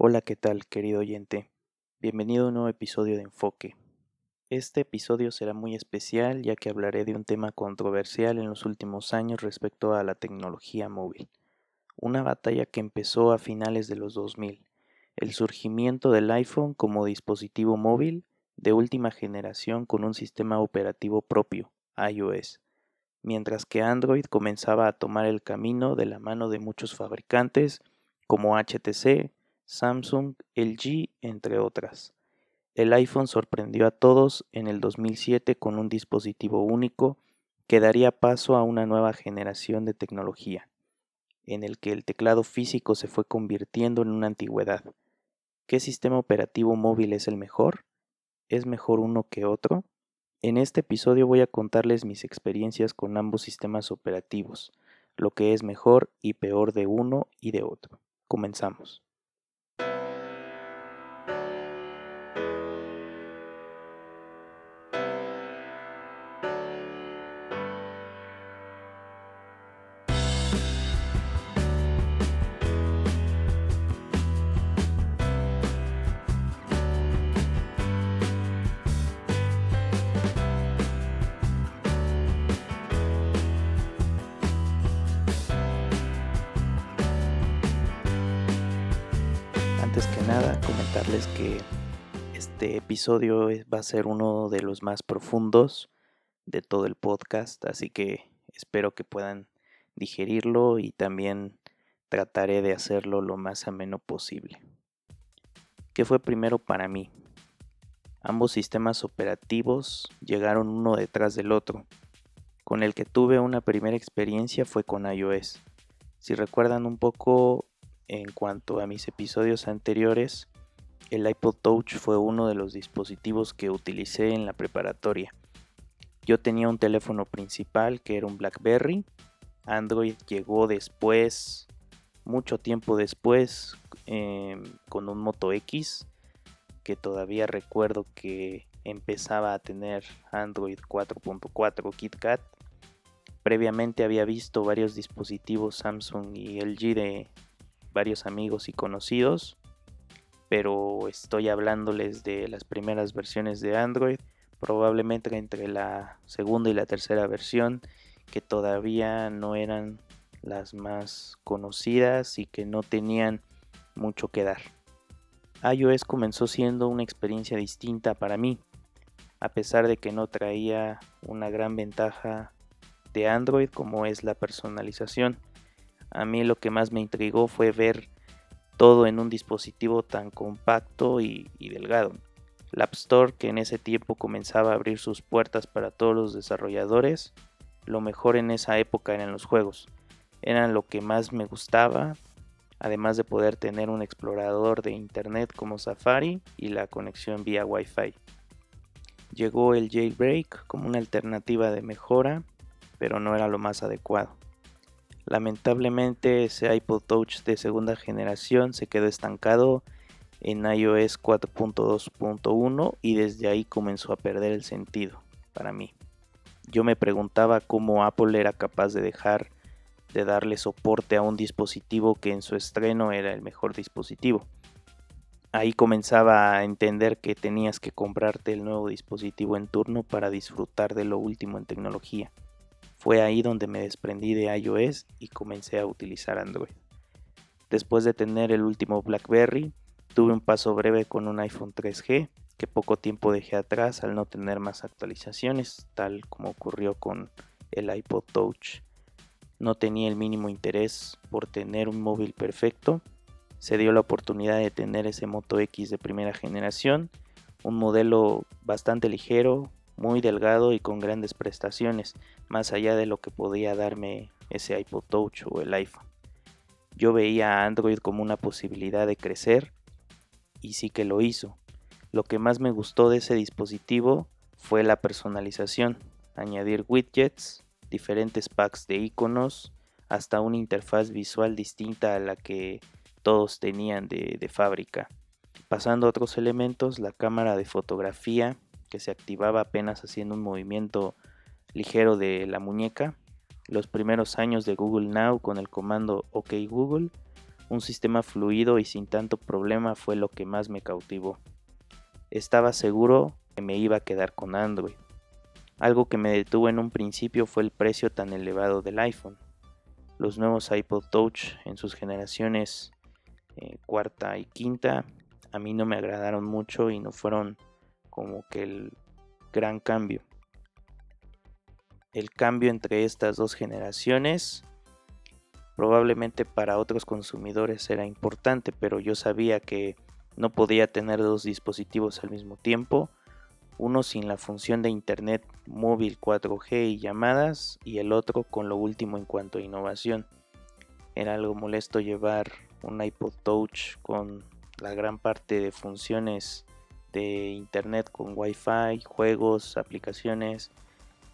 Hola, ¿qué tal, querido oyente? Bienvenido a un nuevo episodio de Enfoque. Este episodio será muy especial ya que hablaré de un tema controversial en los últimos años respecto a la tecnología móvil. Una batalla que empezó a finales de los 2000, el surgimiento del iPhone como dispositivo móvil de última generación con un sistema operativo propio, iOS, mientras que Android comenzaba a tomar el camino de la mano de muchos fabricantes como HTC, Samsung, LG, entre otras. El iPhone sorprendió a todos en el 2007 con un dispositivo único que daría paso a una nueva generación de tecnología, en el que el teclado físico se fue convirtiendo en una antigüedad. ¿Qué sistema operativo móvil es el mejor? ¿Es mejor uno que otro? En este episodio voy a contarles mis experiencias con ambos sistemas operativos, lo que es mejor y peor de uno y de otro. Comenzamos. Que nada, comentarles que este episodio va a ser uno de los más profundos de todo el podcast, así que espero que puedan digerirlo y también trataré de hacerlo lo más ameno posible. ¿Qué fue primero para mí? Ambos sistemas operativos llegaron uno detrás del otro. Con el que tuve una primera experiencia fue con iOS. Si recuerdan un poco, en cuanto a mis episodios anteriores, el iPod Touch fue uno de los dispositivos que utilicé en la preparatoria. Yo tenía un teléfono principal que era un BlackBerry. Android llegó después, mucho tiempo después, eh, con un Moto X, que todavía recuerdo que empezaba a tener Android 4.4 KitKat. Previamente había visto varios dispositivos Samsung y LG de, varios amigos y conocidos, pero estoy hablándoles de las primeras versiones de Android, probablemente entre la segunda y la tercera versión, que todavía no eran las más conocidas y que no tenían mucho que dar. iOS comenzó siendo una experiencia distinta para mí, a pesar de que no traía una gran ventaja de Android como es la personalización a mí lo que más me intrigó fue ver todo en un dispositivo tan compacto y, delgado. La App Store, que en ese tiempo comenzaba a abrir sus puertas para todos los desarrolladores, lo mejor en esa época eran los juegos. Eran lo que más me gustaba, además de poder tener un explorador de internet como Safari y la conexión vía Wi-Fi. Llegó el jailbreak como una alternativa de mejora, pero no era lo más adecuado. Lamentablemente ese iPod Touch de segunda generación se quedó estancado en iOS 4.2.1 y desde ahí comenzó a perder el sentido para mí. Yo me preguntaba cómo Apple era capaz de dejar de darle soporte a un dispositivo que en su estreno era el mejor dispositivo. Ahí comenzaba a entender que tenías que comprarte el nuevo dispositivo en turno para disfrutar de lo último en tecnología. Fue ahí donde me desprendí de iOS y comencé a utilizar Android. Después de tener el último BlackBerry, tuve un paso breve con un iPhone 3G que poco tiempo dejé atrás al no tener más actualizaciones, tal como ocurrió con el iPod Touch. No tenía el mínimo interés por tener un móvil perfecto. Se dio la oportunidad de tener ese Moto X de primera generación, un modelo bastante ligero, muy delgado y con grandes prestaciones, más allá de lo que podía darme ese iPod Touch o el iPhone. Yo veía a Android como una posibilidad de crecer y sí que lo hizo. Lo que más me gustó de ese dispositivo fue la personalización, añadir widgets, diferentes packs de iconos, hasta una interfaz visual distinta a la que todos tenían de, de fábrica. Pasando a otros elementos, la cámara de fotografía que se activaba apenas haciendo un movimiento ligero de la muñeca, los primeros años de Google Now con el comando OK Google, Un sistema fluido y sin tanto problema fue lo que más me cautivó. Estaba seguro que me iba a quedar con Android. Algo que me detuvo en un principio fue el precio tan elevado del iPhone. Los nuevos iPod Touch en sus generaciones eh, cuarta y quinta a mí no me agradaron mucho y no fueron como que el gran cambio. El cambio entre estas dos generaciones Probablemente para otros consumidores era importante, pero yo sabía que no podía tener dos dispositivos al mismo tiempo, uno sin la función de Internet móvil 4G y llamadas y el otro con lo último en cuanto a innovación. Era algo molesto llevar un iPod Touch con la gran parte de funciones de Internet con Wi-Fi, juegos, aplicaciones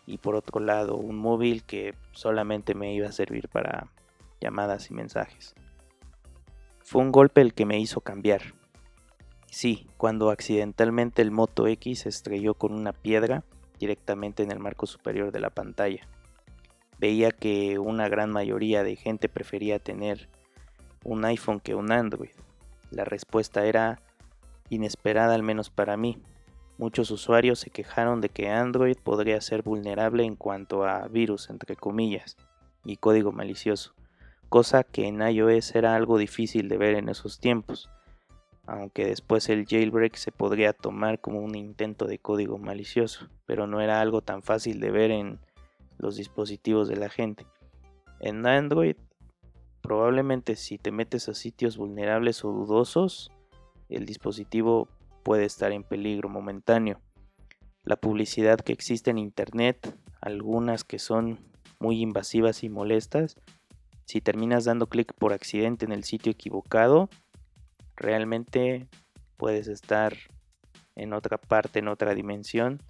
y por otro lado un móvil que solamente me iba a servir para llamadas y mensajes. Fue un golpe el que me hizo cambiar. Sí, cuando accidentalmente el Moto X se estrelló con una piedra directamente en el marco superior de la pantalla. Veía que una gran mayoría de gente prefería tener un iPhone que un Android. La respuesta era inesperada al menos para mí. Muchos usuarios se quejaron de que Android podría ser vulnerable en cuanto a virus, entre comillas, y código malicioso cosa que en iOS era algo difícil de ver en esos tiempos, aunque después el jailbreak se podría tomar como un intento de código malicioso, pero no era algo tan fácil de ver en los dispositivos de la gente. En Android, probablemente si te metes a sitios vulnerables o dudosos, el dispositivo puede estar en peligro momentáneo. La publicidad que existe en Internet, algunas que son muy invasivas y molestas, si terminas dando clic por accidente en el sitio equivocado, realmente puedes estar en otra parte, en otra dimensión,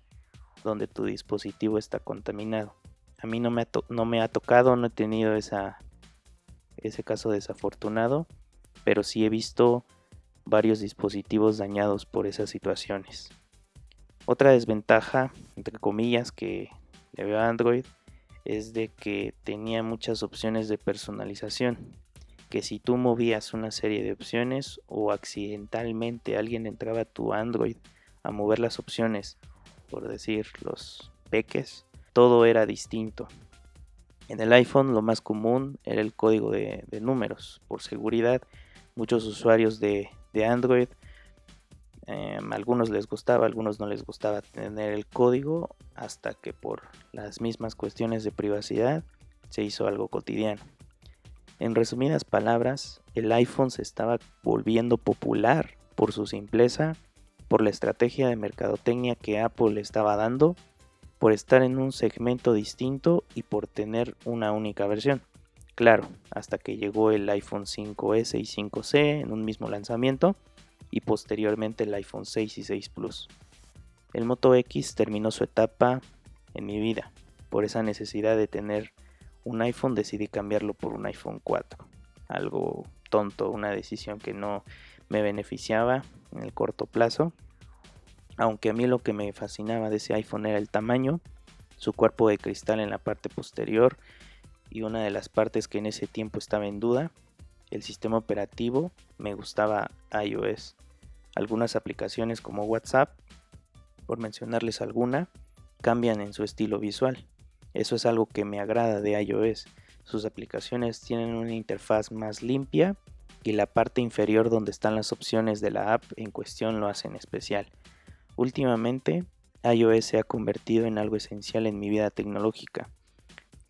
donde tu dispositivo está contaminado. A mí no me ha, tocado, no he tenido ese caso desafortunado, pero sí he visto varios dispositivos dañados por esas situaciones. Otra desventaja, entre comillas, que le veo a Android es de que tenía muchas opciones de personalización. Que si tú movías una serie de opciones o accidentalmente alguien entraba a tu Android a mover las opciones, por decir los peques, todo era distinto. En el iPhone lo más común era el código de, números. Por seguridad, muchos usuarios de, de Android Em, algunos les gustaba, algunos no les gustaba tener el código hasta que por las mismas cuestiones de privacidad se hizo algo cotidiano. En resumidas palabras, el iPhone se estaba volviendo popular por su simpleza, por la estrategia de mercadotecnia que Apple estaba dando, por estar en un segmento distinto y por tener una única versión. Claro, hasta que llegó el iPhone 5S y 5C en un mismo lanzamiento, y posteriormente el iPhone 6 y 6 Plus. El Moto X terminó su etapa en mi vida. Por esa necesidad de tener un iPhone decidí cambiarlo por un iPhone 4. Algo tonto, una decisión que no me beneficiaba en el corto plazo. Aunque a mí lo que me fascinaba de ese iPhone era el tamaño, su cuerpo de cristal en la parte posterior y una de las partes que en ese tiempo estaba en duda, el sistema operativo, me gustaba iOS. Algunas aplicaciones como WhatsApp, por mencionarles alguna, cambian en su estilo visual. Eso es algo que me agrada de iOS. Sus aplicaciones tienen una interfaz más limpia y la parte inferior donde están las opciones de la app en cuestión lo hacen especial. Últimamente, iOS se ha convertido en algo esencial en mi vida tecnológica.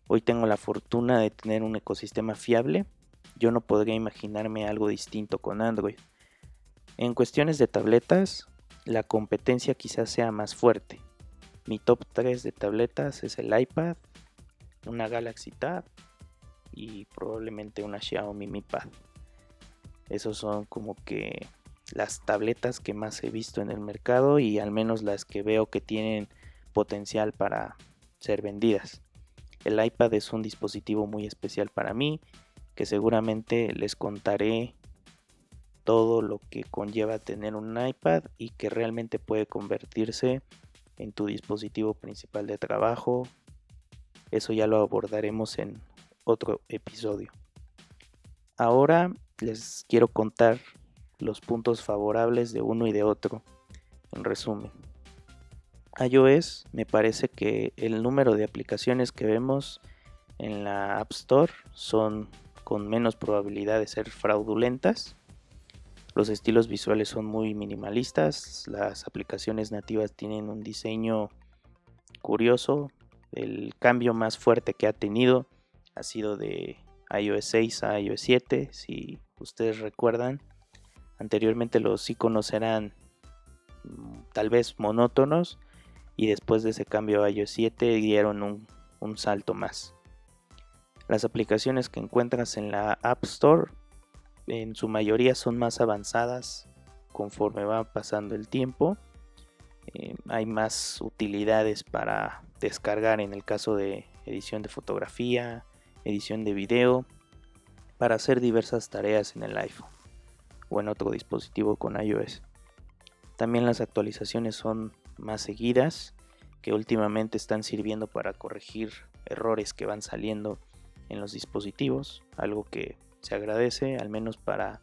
Hoy tengo la fortuna de tener un ecosistema fiable. Yo no podría imaginarme algo distinto con Android. En cuestiones de tabletas, la competencia quizás sea más fuerte. Mi top 3 de tabletas es el iPad, una Galaxy Tab y probablemente una Xiaomi Mi Pad. Esos son como que las tabletas que más he visto en el mercado y al menos las que veo que tienen potencial para ser vendidas. El iPad es un dispositivo muy especial para mí que seguramente les contaré todo lo que conlleva tener un iPad y que realmente puede convertirse en tu dispositivo principal de trabajo. Eso ya lo abordaremos en otro episodio. Ahora les quiero contar los puntos favorables de uno y de otro. En resumen, iOS me parece que el número de aplicaciones que vemos en la App Store son con menos probabilidad de ser fraudulentas. Los estilos visuales son muy minimalistas, las aplicaciones nativas tienen un diseño curioso. El cambio más fuerte que ha tenido ha sido de iOS 6 a iOS 7, si ustedes recuerdan. Anteriormente los iconos eran mm, tal vez monótonos y después de ese cambio a iOS 7 dieron un, un salto más. Las aplicaciones que encuentras en la App Store en su mayoría son más avanzadas conforme va pasando el tiempo. Eh, hay más utilidades para descargar en el caso de edición de fotografía, edición de video, para hacer diversas tareas en el iPhone o en otro dispositivo con iOS. También las actualizaciones son más seguidas, que últimamente están sirviendo para corregir errores que van saliendo en los dispositivos, algo que se agradece al menos para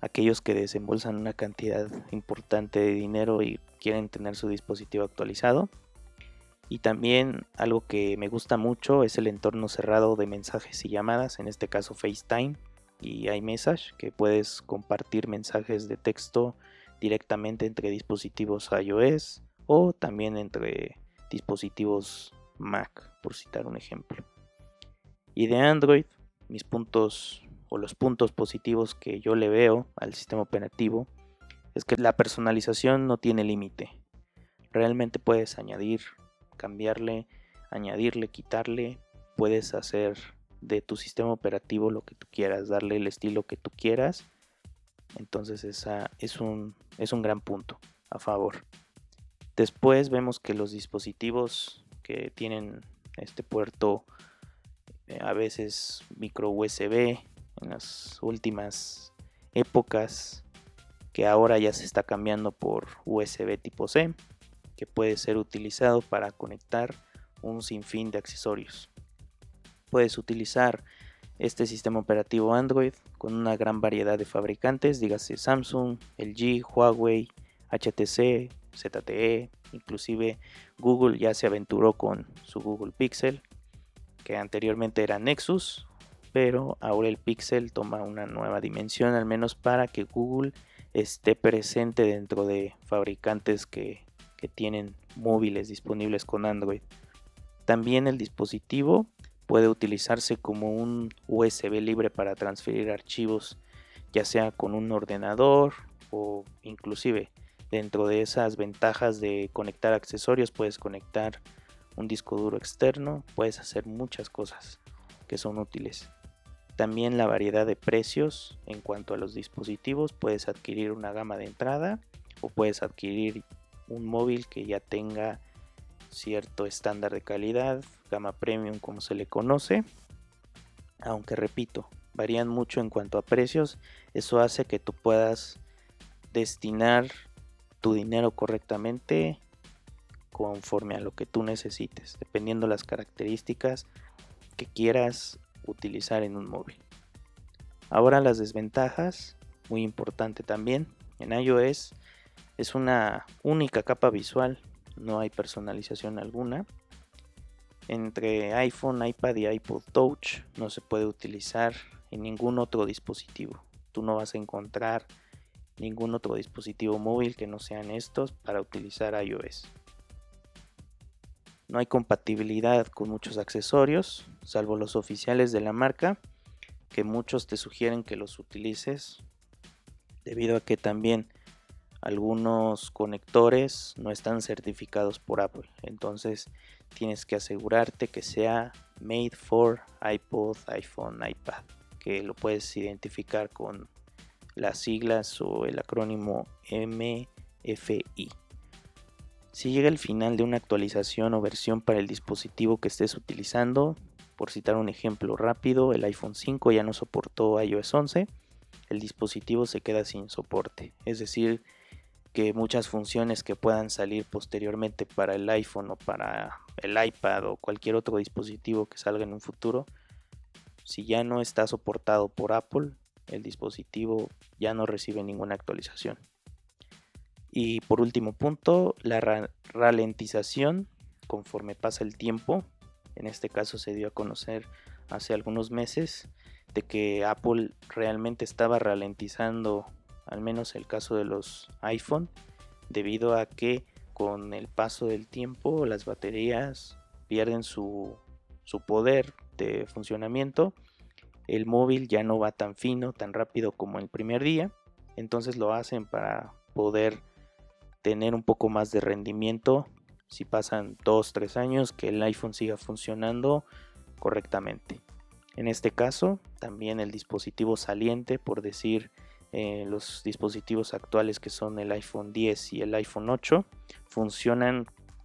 aquellos que desembolsan una cantidad importante de dinero y quieren tener su dispositivo actualizado. Y también algo que me gusta mucho es el entorno cerrado de mensajes y llamadas, en este caso FaceTime y iMessage, que puedes compartir mensajes de texto directamente entre dispositivos iOS o también entre dispositivos Mac, por citar un ejemplo. Y de Android, mis puntos o los puntos positivos que yo le veo al sistema operativo es que la personalización no tiene límite. Realmente puedes añadir, cambiarle, añadirle, quitarle, puedes hacer de tu sistema operativo lo que tú quieras, darle el estilo que tú quieras. Entonces esa es un, es un gran punto a favor. Después vemos que los dispositivos que tienen este puerto eh, a veces micro USB en las últimas épocas que ahora ya se está cambiando por USB tipo C que puede ser utilizado para conectar un sinfín de accesorios. Puedes utilizar este sistema operativo Android con una gran variedad de fabricantes, dígase Samsung, LG, Huawei, HTC, ZTE, inclusive Google ya se aventuró con su Google Pixel, que anteriormente era Nexus, pero ahora el Pixel toma una nueva dimensión, al menos para que Google esté presente dentro de fabricantes que, tienen móviles disponibles con Android. También el dispositivo puede utilizarse como un USB libre para transferir archivos, ya sea con un ordenador o inclusive dentro de esas ventajas de conectar accesorios puedes conectar un disco duro externo, puedes hacer muchas cosas que son útiles. También la variedad de precios en cuanto a los dispositivos, puedes adquirir una gama de entrada o puedes adquirir un móvil que ya tenga cierto estándar de calidad, gama premium como se le conoce. Aunque repito, varían mucho en cuanto a precios, eso hace que tú puedas destinar tu dinero correctamente conforme a lo que tú necesites, dependiendo las características que quieras utilizar en un móvil. Ahora las desventajas, muy importante también, en iOS es una única capa visual, no hay personalización alguna. Entre iPhone, iPad y iPod Touch no se puede utilizar en ningún otro dispositivo. Tú no vas a encontrar ningún otro dispositivo móvil que no sean estos para utilizar iOS. No hay compatibilidad con muchos accesorios, salvo los oficiales de la marca, que muchos te sugieren que los utilices, debido a que también algunos conectores no están certificados por Apple. Entonces tienes que asegurarte que sea made for iPod, iPhone, iPad, que lo puedes identificar con las siglas o el acrónimo MFI. Si llega el final de una actualización o versión para el dispositivo que estés utilizando, por citar un ejemplo rápido, el iPhone 5 ya no soportó iOS 11, el dispositivo se queda sin soporte. Es decir, que muchas funciones que puedan salir posteriormente para el iPhone o para el iPad o cualquier otro dispositivo que salga en un futuro si ya no está soportado por Apple, el dispositivo ya no recibe ninguna actualización. Y por último punto, la ralentización conforme pasa el tiempo. En este caso se dio a conocer hace algunos meses de que Apple realmente estaba ralentizando, al menos el caso de los iPhone, debido a que con el paso del tiempo las baterías pierden su, su poder de funcionamiento. El móvil ya no va tan fino, tan rápido como el primer día. Entonces lo hacen para poder tener un poco más de rendimiento si pasan 2-3 años que el iPhone siga funcionando correctamente. En este caso, también el dispositivo saliente, por decir eh, los dispositivos actuales que son el iPhone 10 y el iPhone 8, funcionan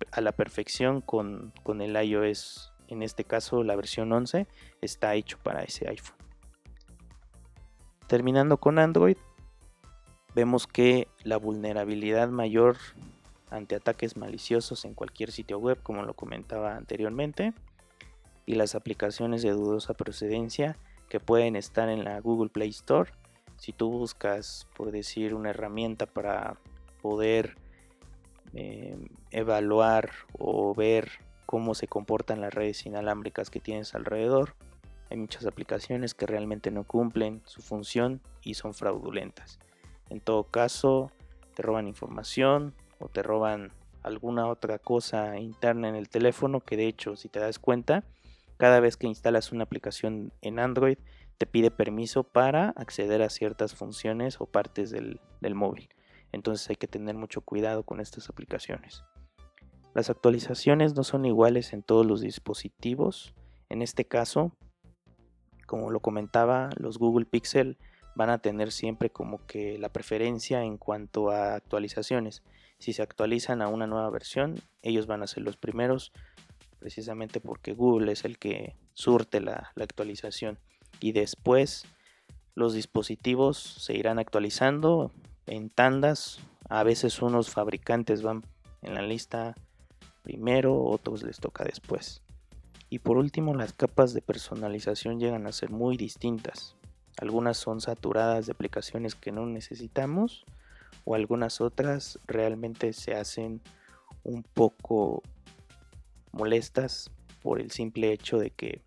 a la perfección con, con el iOS. En este caso, la versión 11 está hecho para ese iPhone. Terminando con Android, vemos que la vulnerabilidad mayor ante ataques maliciosos en cualquier sitio web, como lo comentaba anteriormente, y las aplicaciones de dudosa procedencia que pueden estar en la Google Play Store. Si tú buscas, por decir, una herramienta para poder eh, evaluar o ver cómo se comportan las redes inalámbricas que tienes alrededor, hay muchas aplicaciones que realmente no cumplen su función y son fraudulentas. En todo caso, te roban información o te roban alguna otra cosa interna en el teléfono que de hecho, si te das cuenta, cada vez que instalas una aplicación en Android, te pide permiso para acceder a ciertas funciones o partes del, móvil. Entonces hay que tener mucho cuidado con estas aplicaciones. Las actualizaciones no son iguales en todos los dispositivos. En este caso, como lo comentaba, los Google Pixel van a tener siempre como que la preferencia en cuanto a actualizaciones. Si se actualizan a una nueva versión, ellos van a ser los primeros precisamente porque Google es el que surte la, actualización y después los dispositivos se irán actualizando en tandas. A veces unos fabricantes van en la lista primero, otros les toca después. Y por último, las capas de personalización llegan a ser muy distintas. Algunas son saturadas de aplicaciones que no necesitamos o algunas otras realmente se hacen un poco molestas por el simple hecho de que,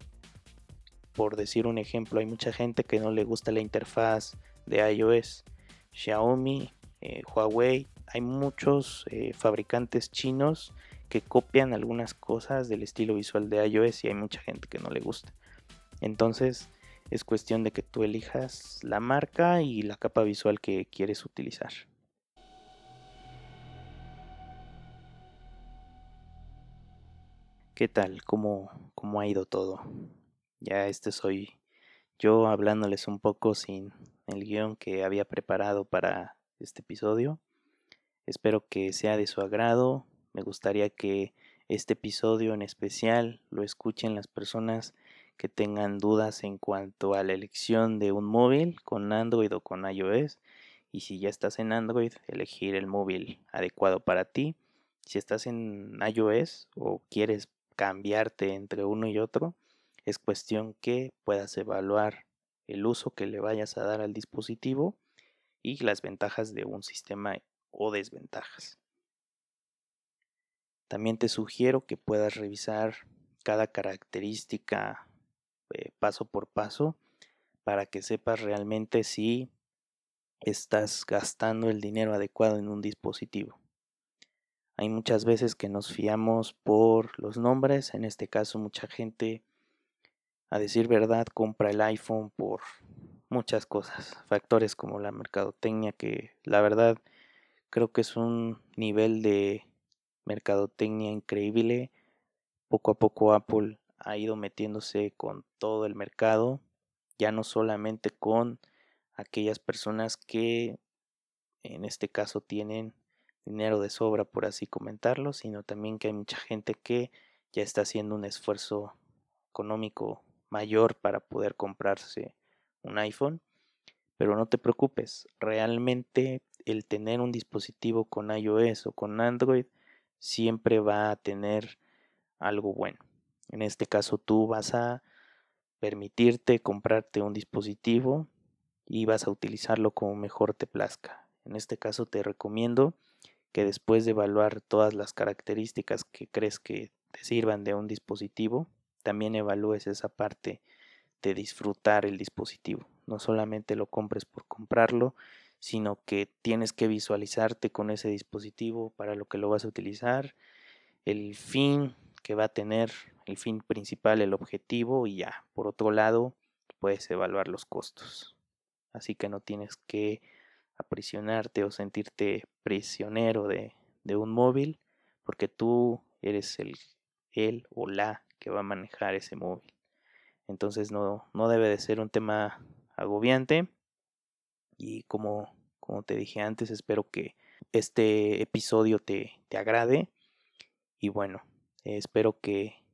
por decir un ejemplo, hay mucha gente que no le gusta la interfaz de iOS. Xiaomi, eh, Huawei, hay muchos eh, fabricantes chinos que copian algunas cosas del estilo visual de iOS y hay mucha gente que no le gusta. Entonces es cuestión de que tú elijas la marca y la capa visual que quieres utilizar. ¿Qué tal? ¿Cómo, ¿Cómo ha ido todo? Ya este soy yo hablándoles un poco sin el guion que había preparado para este episodio. Espero que sea de su agrado. Me gustaría que este episodio en especial lo escuchen las personas que tengan dudas en cuanto a la elección de un móvil con Android o con iOS. Y si ya estás en Android, elegir el móvil adecuado para ti. Si estás en iOS o quieres cambiarte entre uno y otro, es cuestión que puedas evaluar el uso que le vayas a dar al dispositivo y las ventajas de un sistema o desventajas. También te sugiero que puedas revisar cada característica eh, paso por paso para que sepas realmente si estás gastando el dinero adecuado en un dispositivo. Hay muchas veces que nos fiamos por los nombres, en este caso mucha gente, a decir verdad, compra el iPhone por muchas cosas, factores como la mercadotecnia, que la verdad creo que es un nivel de mercadotecnia increíble. Poco a poco Apple ha ido metiéndose con todo el mercado, ya no solamente con aquellas personas que en este caso tienen dinero de sobra, por así comentarlo, sino también que hay mucha gente que ya está haciendo un esfuerzo económico mayor para poder comprarse un iPhone. Pero no te preocupes, realmente el tener un dispositivo con iOS o con Android siempre va a tener algo bueno. En este caso tú vas a permitirte comprarte un dispositivo y vas a utilizarlo como mejor te plazca. En este caso te recomiendo que después de evaluar todas las características que crees que te sirvan de un dispositivo, también evalúes esa parte de disfrutar el dispositivo. No solamente lo compres por comprarlo, sino que tienes que visualizarte con ese dispositivo para lo que lo vas a utilizar, el fin que va a tener, el fin principal, el objetivo y ya. Por otro lado, puedes evaluar los costos. Así que no tienes que aprisionarte o sentirte prisionero de, de un móvil porque tú eres el, él o la que va a manejar ese móvil. Entonces no, no debe de ser un tema agobiante. Y como, como te dije antes, espero que este episodio te, te agrade. Y bueno, espero que,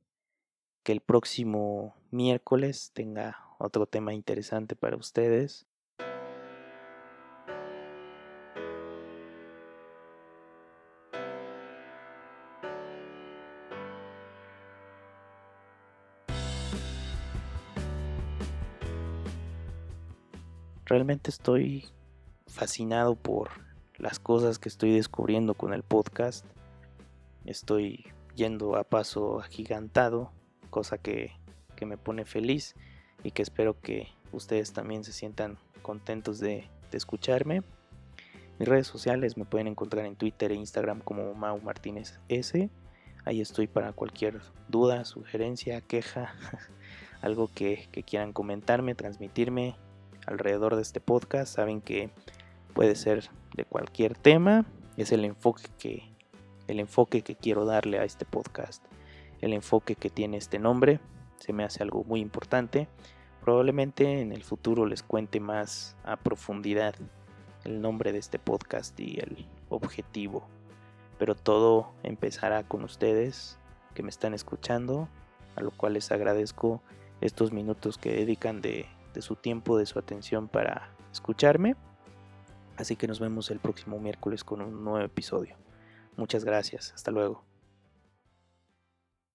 que el próximo miércoles tenga otro tema interesante para ustedes. Realmente estoy fascinado por las cosas que estoy descubriendo con el podcast. Estoy yendo a paso agigantado, cosa que, me pone feliz y que espero que ustedes también se sientan contentos de, escucharme. Mis redes sociales me pueden encontrar en Twitter e Instagram como Mau Martínez S. Ahí estoy para cualquier duda, sugerencia, queja, algo que, que quieran comentarme, transmitirme alrededor de este podcast. Saben que puede ser de cualquier tema. Es el enfoque que, el enfoque que quiero darle a este podcast. El enfoque que tiene este nombre. Se me hace algo muy importante. Probablemente en el futuro les cuente más a profundidad el nombre de este podcast y el objetivo. Pero todo empezará con ustedes que me están escuchando, a lo cual les agradezco estos minutos que dedican de de su tiempo, de su atención para escucharme. Así que nos vemos el próximo miércoles con un nuevo episodio. Muchas gracias. Hasta luego.